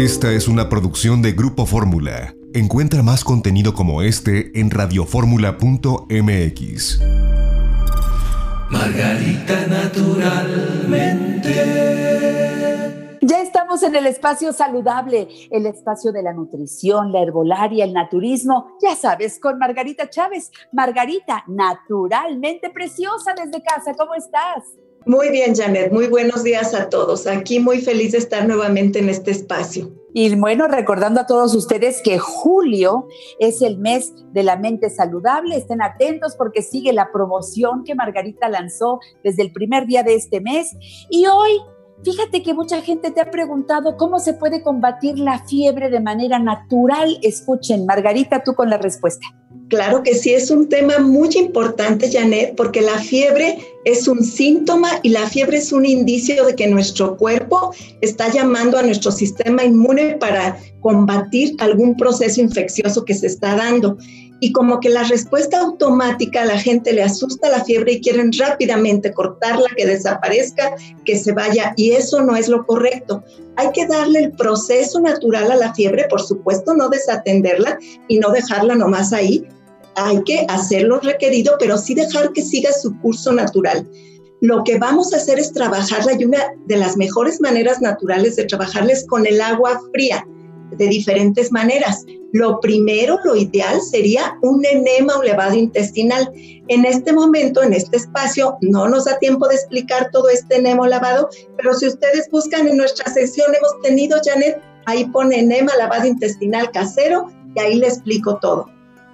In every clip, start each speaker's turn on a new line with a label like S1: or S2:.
S1: Esta es una producción de Grupo Fórmula. Encuentra más contenido como este en radioformula.mx.
S2: Margarita naturalmente.
S3: Ya estamos en el espacio saludable, el espacio de la nutrición, la herbolaria, el naturismo, ya sabes, con Margarita Chávez. Margarita, naturalmente preciosa desde casa, ¿cómo estás?
S4: Muy bien, Janet. Muy buenos días a todos. Aquí muy feliz de estar nuevamente en este espacio.
S3: Y bueno, recordando a todos ustedes que julio es el mes de la mente saludable. Estén atentos porque sigue la promoción que Margarita lanzó desde el primer día de este mes. Y hoy, fíjate que mucha gente te ha preguntado cómo se puede combatir la fiebre de manera natural. Escuchen, Margarita, tú con la respuesta.
S4: Claro que sí, es un tema muy importante, Janet, porque la fiebre es un síntoma y la fiebre es un indicio de que nuestro cuerpo está llamando a nuestro sistema inmune para combatir algún proceso infeccioso que se está dando. Y como que la respuesta automática a la gente le asusta la fiebre y quieren rápidamente cortarla, que desaparezca, que se vaya. Y eso no es lo correcto. Hay que darle el proceso natural a la fiebre, por supuesto, no desatenderla y no dejarla nomás ahí, hay que hacer lo requerido, pero sí dejar que siga su curso natural. Lo que vamos a hacer es trabajarla y una de las mejores maneras naturales de trabajarla es con el agua fría, de diferentes maneras. Lo primero, lo ideal sería un enema o levado intestinal. En este momento, en este espacio, no nos da tiempo de explicar todo este enema o lavado, pero si ustedes buscan en nuestra sesión, hemos tenido, Janet, ahí pone enema, lavado intestinal casero, y ahí le explico todo.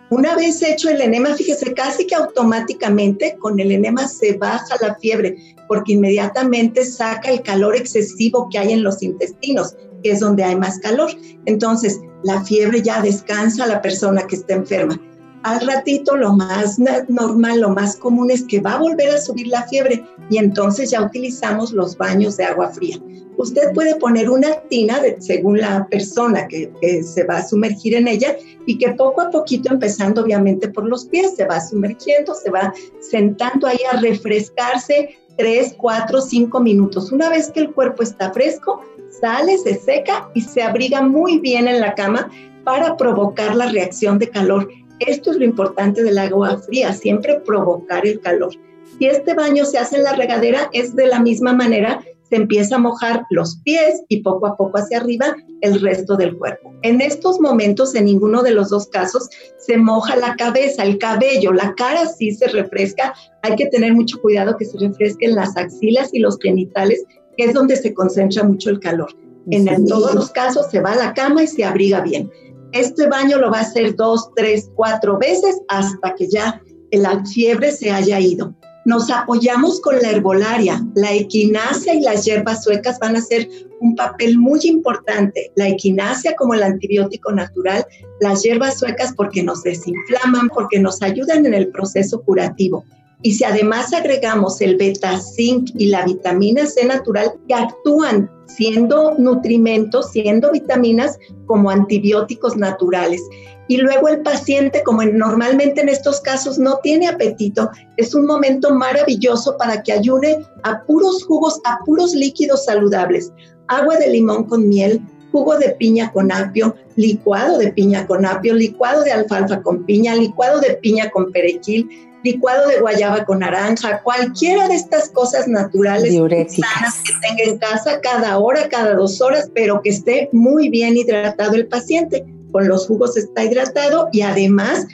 S4: Una vez hecho el enema, fíjese, casi que automáticamente con el enema se baja la fiebre, porque inmediatamente saca el calor excesivo que hay en los intestinos, que es donde hay más calor. Entonces, la fiebre ya descansa a la persona que está enferma. Al ratito lo más normal, lo más común es que va a volver a subir la fiebre y entonces ya utilizamos los baños de agua fría. Usted puede poner una tina según la persona que, se va a sumergir en ella y que poco a poquito, empezando obviamente por los pies, se va sumergiendo, se va sentando ahí a refrescarse 3, 4, 5 minutos. Una vez que el cuerpo está fresco, sale, se seca y se abriga muy bien en la cama para provocar la reacción de calor esto es lo importante del agua fría, siempre provocar el calor. Si este baño se hace en la regadera, es de la misma manera, se empieza a mojar los pies y poco a poco hacia arriba el resto del cuerpo. En estos momentos, en ninguno de los dos casos, se moja la cabeza, el cabello, la cara sí se refresca. Hay que tener mucho cuidado que se refresquen las axilas y los genitales, que es donde se concentra mucho el calor. En todos los casos se va a la cama y se abriga bien. Este baño lo va a hacer dos, tres, cuatro veces hasta que ya la fiebre se haya ido. Nos apoyamos con la herbolaria. La equinacia y las hierbas suecas van a ser un papel muy importante. La equinacia como el antibiótico natural, las hierbas suecas porque nos desinflaman, porque nos ayudan en el proceso curativo. Y si además agregamos el beta zinc y la vitamina C natural que actúan siendo nutrimentos, siendo vitaminas como antibióticos naturales. Y luego el paciente, como normalmente en estos casos no tiene apetito, es un momento maravilloso para que ayude a puros jugos, a puros líquidos saludables. Agua de limón con miel, jugo de piña con apio, licuado de piña con apio, licuado de alfalfa con piña, licuado de piña con perejil, licuado de guayaba con naranja, cualquiera de estas cosas naturales sanas que tenga en casa cada hora, cada dos horas, pero que esté muy bien hidratado el paciente. Con los jugos está hidratado y además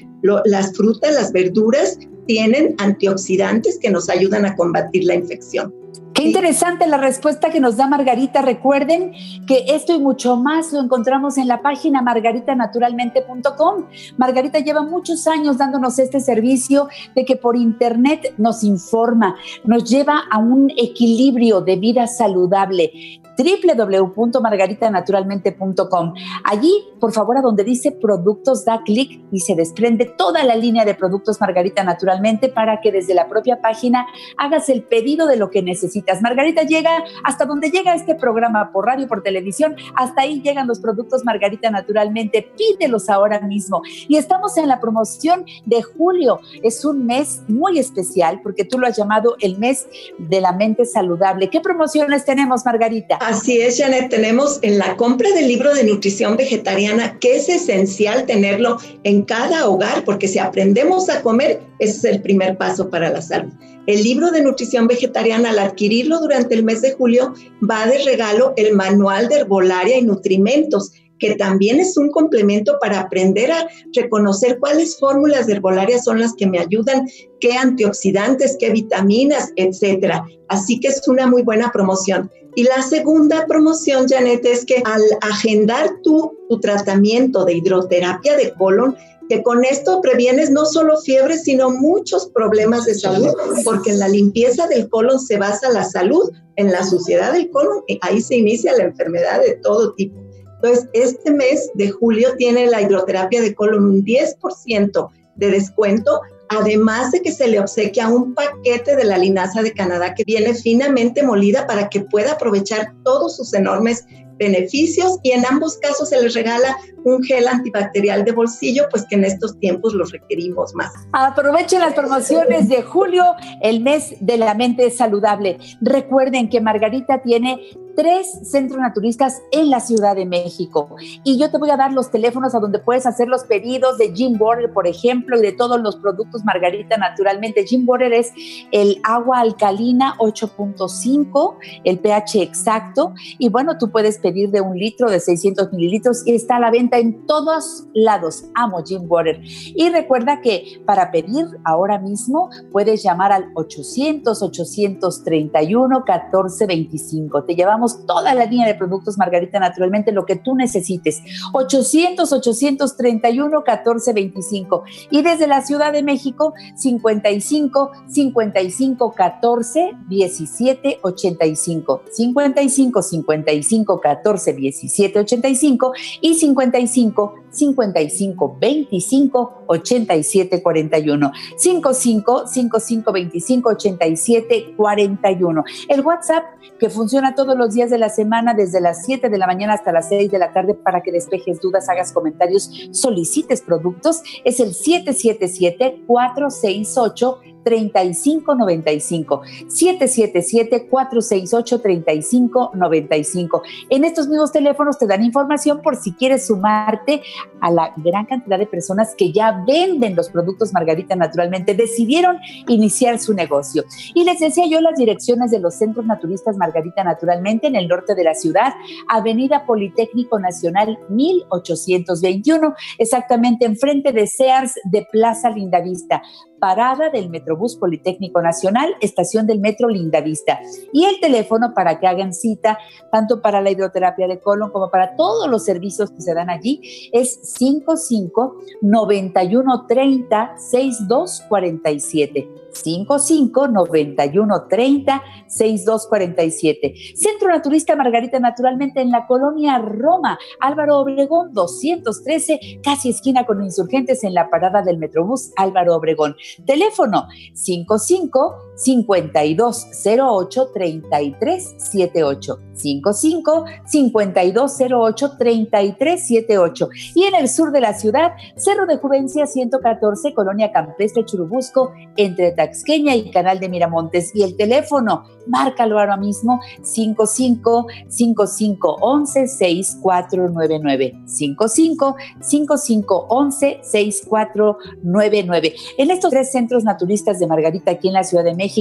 S4: las frutas, las verduras tienen antioxidantes que nos ayudan a combatir la infección.
S3: Qué interesante la respuesta que nos da Margarita. Recuerden que esto y mucho más lo encontramos en la página margaritanaturalmente.com. Margarita lleva muchos años dándonos este servicio de que por internet nos informa, nos lleva a un equilibrio de vida saludable www.margaritanaturalmente.com. Allí, por favor, a donde dice productos, da clic y se desprende toda la línea de productos Margarita Naturalmente para que desde la propia página hagas el pedido de lo que necesitas. Margarita llega hasta donde llega este programa por radio, por televisión, hasta ahí llegan los productos Margarita Naturalmente. Pídelos ahora mismo. Y estamos en la promoción de julio. Es un mes muy especial porque tú lo has llamado el mes de la mente saludable. ¿Qué promociones tenemos, Margarita?
S4: Así es, Janet. Tenemos en la compra del libro de nutrición vegetariana que es esencial tenerlo en cada hogar, porque si aprendemos a comer, ese es el primer paso para la salud. El libro de nutrición vegetariana, al adquirirlo durante el mes de julio, va de regalo el manual de herbolaria y nutrimentos que también es un complemento para aprender a reconocer cuáles fórmulas de herbolaria son las que me ayudan, qué antioxidantes, qué vitaminas, etcétera. Así que es una muy buena promoción. Y la segunda promoción, Janet, es que al agendar tu, tratamiento de hidroterapia de colon, que con esto previenes no solo fiebre, sino muchos problemas de salud, porque en la limpieza del colon se basa la salud, en la suciedad del colon, ahí se inicia la enfermedad de todo tipo. Entonces, este mes de julio tiene la hidroterapia de colon un 10% de descuento, además de que se le obsequia un paquete de la linaza de Canadá que viene finamente molida para que pueda aprovechar todos sus enormes beneficios y en ambos casos se les regala un gel antibacterial de bolsillo, pues que en estos tiempos los requerimos más.
S3: Aprovechen las promociones de julio, el mes de la mente saludable. Recuerden que Margarita tiene tres centros naturistas en la Ciudad de México. Y yo te voy a dar los teléfonos a donde puedes hacer los pedidos de Jim Border, por ejemplo, y de todos los productos Margarita naturalmente. Jim Border es el agua alcalina 8.5, el pH exacto. Y bueno, tú puedes pedir de un litro, de 600 mililitros y está a la venta en todos lados. Amo Jim Water. Y recuerda que para pedir ahora mismo puedes llamar al 800-831-1425. Te llevamos toda la línea de productos Margarita Naturalmente, lo que tú necesites. 800-831-1425. Y desde la Ciudad de México, 55 55 14 17 85. 55 55 14 17 85 y 55 55 25 87 41. 55 55 25 87 41. El WhatsApp que funciona todos los días de la semana desde las 7 de la mañana hasta las 6 de la tarde para que despejes dudas, hagas comentarios, solicites productos es el 777 468 3595 777 468 3595. En estos mismos teléfonos te dan información por si quieres sumarte a la gran cantidad de personas que ya venden los productos Margarita naturalmente, decidieron iniciar su negocio. Y les decía yo las direcciones de los centros naturistas Margarita naturalmente en el norte de la ciudad, Avenida Politécnico Nacional 1821, exactamente enfrente de Sears de Plaza Lindavista parada del Metrobús Politécnico Nacional, estación del Metro Lindavista. Y el teléfono para que hagan cita, tanto para la hidroterapia de colon como para todos los servicios que se dan allí, es 55 91 30 62 47. 55 91 30 6247. Centro Naturista Margarita Naturalmente en la colonia Roma, Álvaro Obregón 213, casi esquina con insurgentes en la parada del Metrobús Álvaro Obregón. Teléfono 55 5208 3378 55 5208 3378 y en el sur de la ciudad Cerro de Juvencia 114 Colonia Campestre Churubusco entre Taxqueña y Canal de Miramontes. Y el teléfono márcalo ahora mismo 55 55 11 6499 55 55 11 6499 en estos tres centros naturistas de Margarita aquí en la Ciudad de México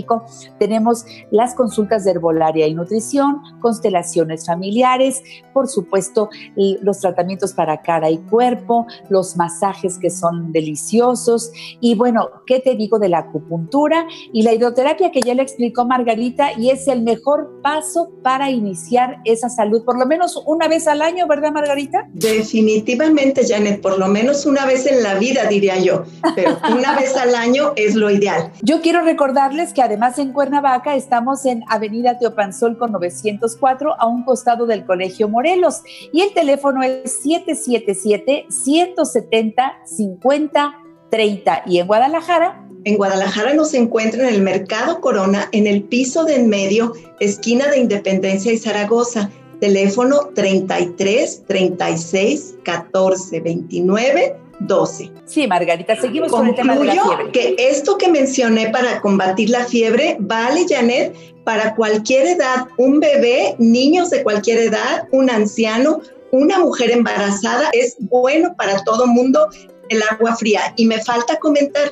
S3: tenemos las consultas de herbolaria y nutrición, constelaciones familiares, por supuesto, los tratamientos para cara y cuerpo, los masajes que son deliciosos y bueno, ¿qué te digo de la acupuntura y la hidroterapia que ya le explicó Margarita y es el mejor paso para iniciar esa salud, por lo menos una vez al año, ¿verdad Margarita?
S4: Definitivamente, Janet, por lo menos una vez en la vida, diría yo, pero una vez al año es lo ideal.
S3: Yo quiero recordarles que además en Cuernavaca estamos en Avenida Teopanzol con 904 a un costado del Colegio Morelos y el teléfono es 777-170-5030 y en Guadalajara.
S4: En Guadalajara nos encuentra en el Mercado Corona, en el piso de en medio, esquina de Independencia y Zaragoza. Teléfono 33 36 14 29 12.
S3: Sí, Margarita, seguimos con el tema de la fiebre.
S4: que esto que mencioné para combatir la fiebre vale, Janet, para cualquier edad, un bebé, niños de cualquier edad, un anciano, una mujer embarazada, es bueno para todo mundo el agua fría. Y me falta comentar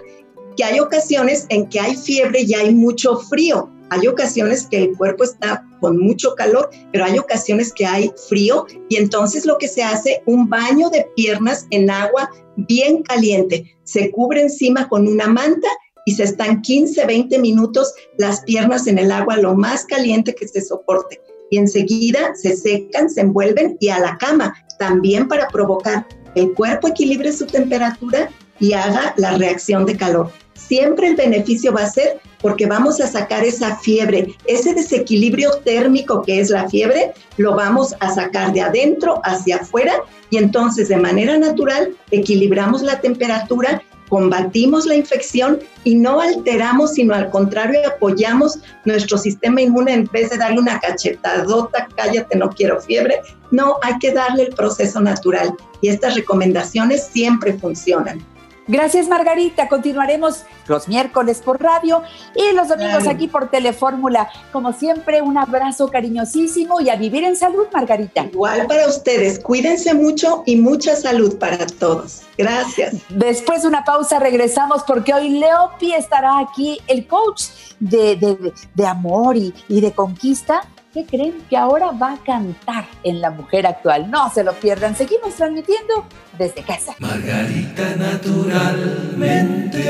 S4: que hay ocasiones en que hay fiebre y hay mucho frío. Hay ocasiones que el cuerpo está con mucho calor, pero hay ocasiones que hay frío y entonces lo que se hace, un baño de piernas en agua bien caliente. Se cubre encima con una manta y se están 15, 20 minutos las piernas en el agua lo más caliente que se soporte. Y enseguida se secan, se envuelven y a la cama, también para provocar el cuerpo equilibre su temperatura y haga la reacción de calor. Siempre el beneficio va a ser porque vamos a sacar esa fiebre, ese desequilibrio térmico que es la fiebre, lo vamos a sacar de adentro hacia afuera y entonces de manera natural equilibramos la temperatura combatimos la infección y no alteramos, sino al contrario, apoyamos nuestro sistema inmune en vez de darle una cachetadota, cállate, no quiero fiebre. No, hay que darle el proceso natural y estas recomendaciones siempre funcionan.
S3: Gracias, Margarita. Continuaremos los miércoles por radio y los domingos aquí por Telefórmula. Como siempre, un abrazo cariñosísimo y a vivir en salud, Margarita.
S4: Igual para ustedes. Cuídense mucho y mucha salud para todos. Gracias.
S3: Después de una pausa regresamos porque hoy Leopi estará aquí, el coach de, amor y, y de conquista ¿qué creen? Que ahora va a cantar en La Mujer Actual. No se lo pierdan, seguimos transmitiendo desde casa.
S2: Margarita naturalmente.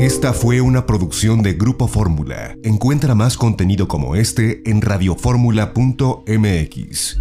S1: Esta fue una producción de Grupo Fórmula. Encuentra más contenido como este en radioformula.mx.